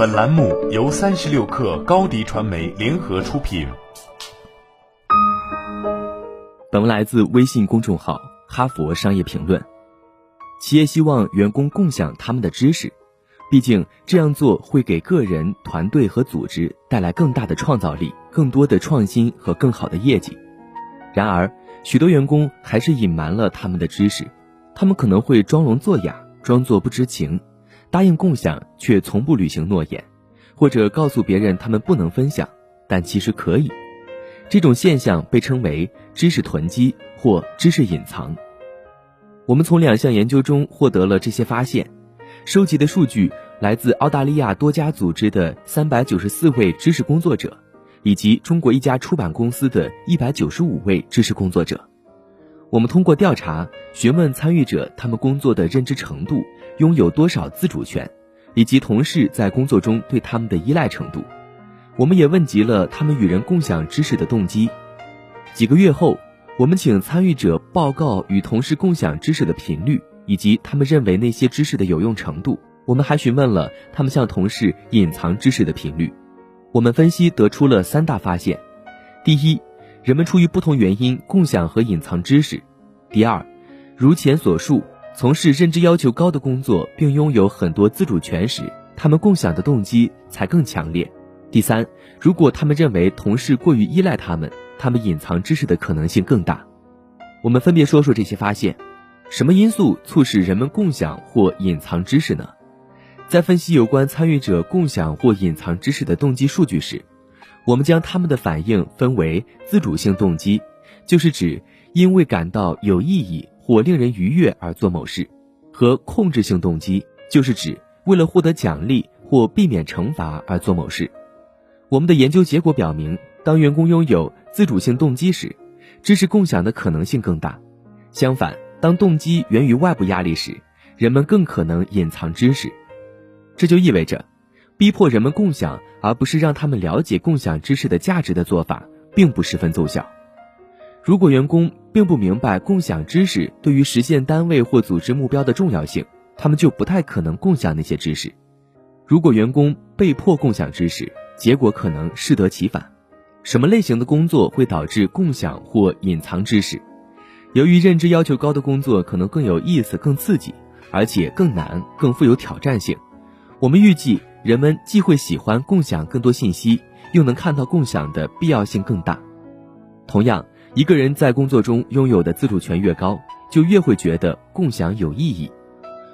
本栏目由三十六氪高低传媒联合出品。本文来自微信公众号《哈佛商业评论》。企业希望员工共享他们的知识，毕竟这样做会给个人、团队和组织带来更大的创造力、更多的创新和更好的业绩。然而，许多员工还是隐瞒了他们的知识，他们可能会装聋作哑，装作不知情。答应共享却从不履行诺言，或者告诉别人他们不能分享，但其实可以。这种现象被称为知识囤积或知识隐藏。我们从两项研究中获得了这些发现，收集的数据来自澳大利亚多家组织的三百九十四位知识工作者，以及中国一家出版公司的一百九十五位知识工作者。我们通过调查询问参与者他们工作的认知程度。拥有多少自主权，以及同事在工作中对他们的依赖程度，我们也问及了他们与人共享知识的动机。几个月后，我们请参与者报告与同事共享知识的频率，以及他们认为那些知识的有用程度。我们还询问了他们向同事隐藏知识的频率。我们分析得出了三大发现：第一，人们出于不同原因共享和隐藏知识；第二，如前所述。从事认知要求高的工作，并拥有很多自主权时，他们共享的动机才更强烈。第三，如果他们认为同事过于依赖他们，他们隐藏知识的可能性更大。我们分别说说这些发现。什么因素促使人们共享或隐藏知识呢？在分析有关参与者共享或隐藏知识的动机数据时，我们将他们的反应分为自主性动机，就是指因为感到有意义。或令人愉悦而做某事，和控制性动机就是指为了获得奖励或避免惩罚而做某事。我们的研究结果表明，当员工拥有自主性动机时，知识共享的可能性更大。相反，当动机源于外部压力时，人们更可能隐藏知识。这就意味着，逼迫人们共享而不是让他们了解共享知识的价值的做法，并不十分奏效。如果员工并不明白共享知识对于实现单位或组织目标的重要性，他们就不太可能共享那些知识。如果员工被迫共享知识，结果可能适得其反。什么类型的工作会导致共享或隐藏知识？由于认知要求高的工作可能更有意思、更刺激，而且更难、更富有挑战性，我们预计人们既会喜欢共享更多信息，又能看到共享的必要性更大。同样。一个人在工作中拥有的自主权越高，就越会觉得共享有意义。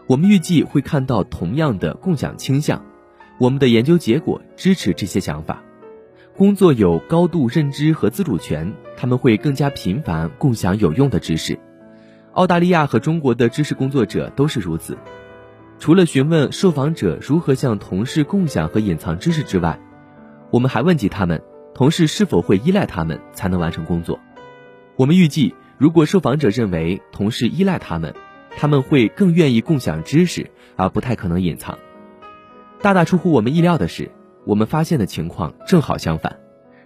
我们预计会看到同样的共享倾向。我们的研究结果支持这些想法。工作有高度认知和自主权，他们会更加频繁共享有用的知识。澳大利亚和中国的知识工作者都是如此。除了询问受访者如何向同事共享和隐藏知识之外，我们还问及他们同事是否会依赖他们才能完成工作。我们预计，如果受访者认为同事依赖他们，他们会更愿意共享知识，而不太可能隐藏。大大出乎我们意料的是，我们发现的情况正好相反。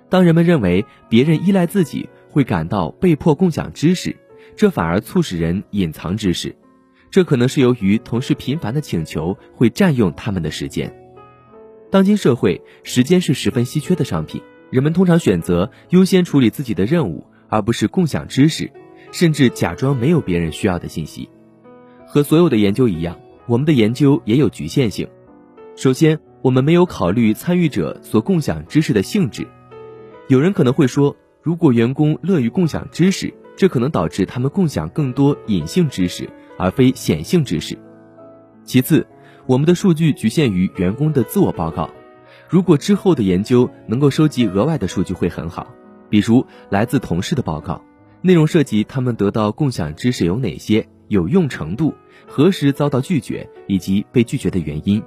当人们认为别人依赖自己，会感到被迫共享知识，这反而促使人隐藏知识。这可能是由于同事频繁的请求会占用他们的时间。当今社会，时间是十分稀缺的商品，人们通常选择优先处理自己的任务。而不是共享知识，甚至假装没有别人需要的信息。和所有的研究一样，我们的研究也有局限性。首先，我们没有考虑参与者所共享知识的性质。有人可能会说，如果员工乐于共享知识，这可能导致他们共享更多隐性知识而非显性知识。其次，我们的数据局限于员工的自我报告。如果之后的研究能够收集额外的数据，会很好。比如来自同事的报告，内容涉及他们得到共享知识有哪些、有用程度、何时遭到拒绝以及被拒绝的原因。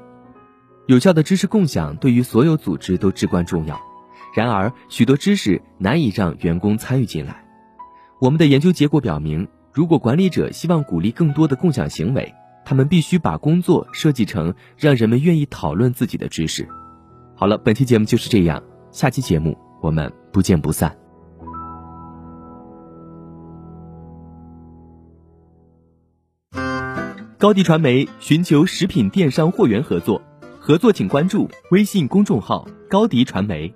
有效的知识共享对于所有组织都至关重要，然而许多知识难以让员工参与进来。我们的研究结果表明，如果管理者希望鼓励更多的共享行为，他们必须把工作设计成让人们愿意讨论自己的知识。好了，本期节目就是这样，下期节目。我们不见不散。高迪传媒寻求食品电商货源合作。合作请关注微信公众号高迪传媒。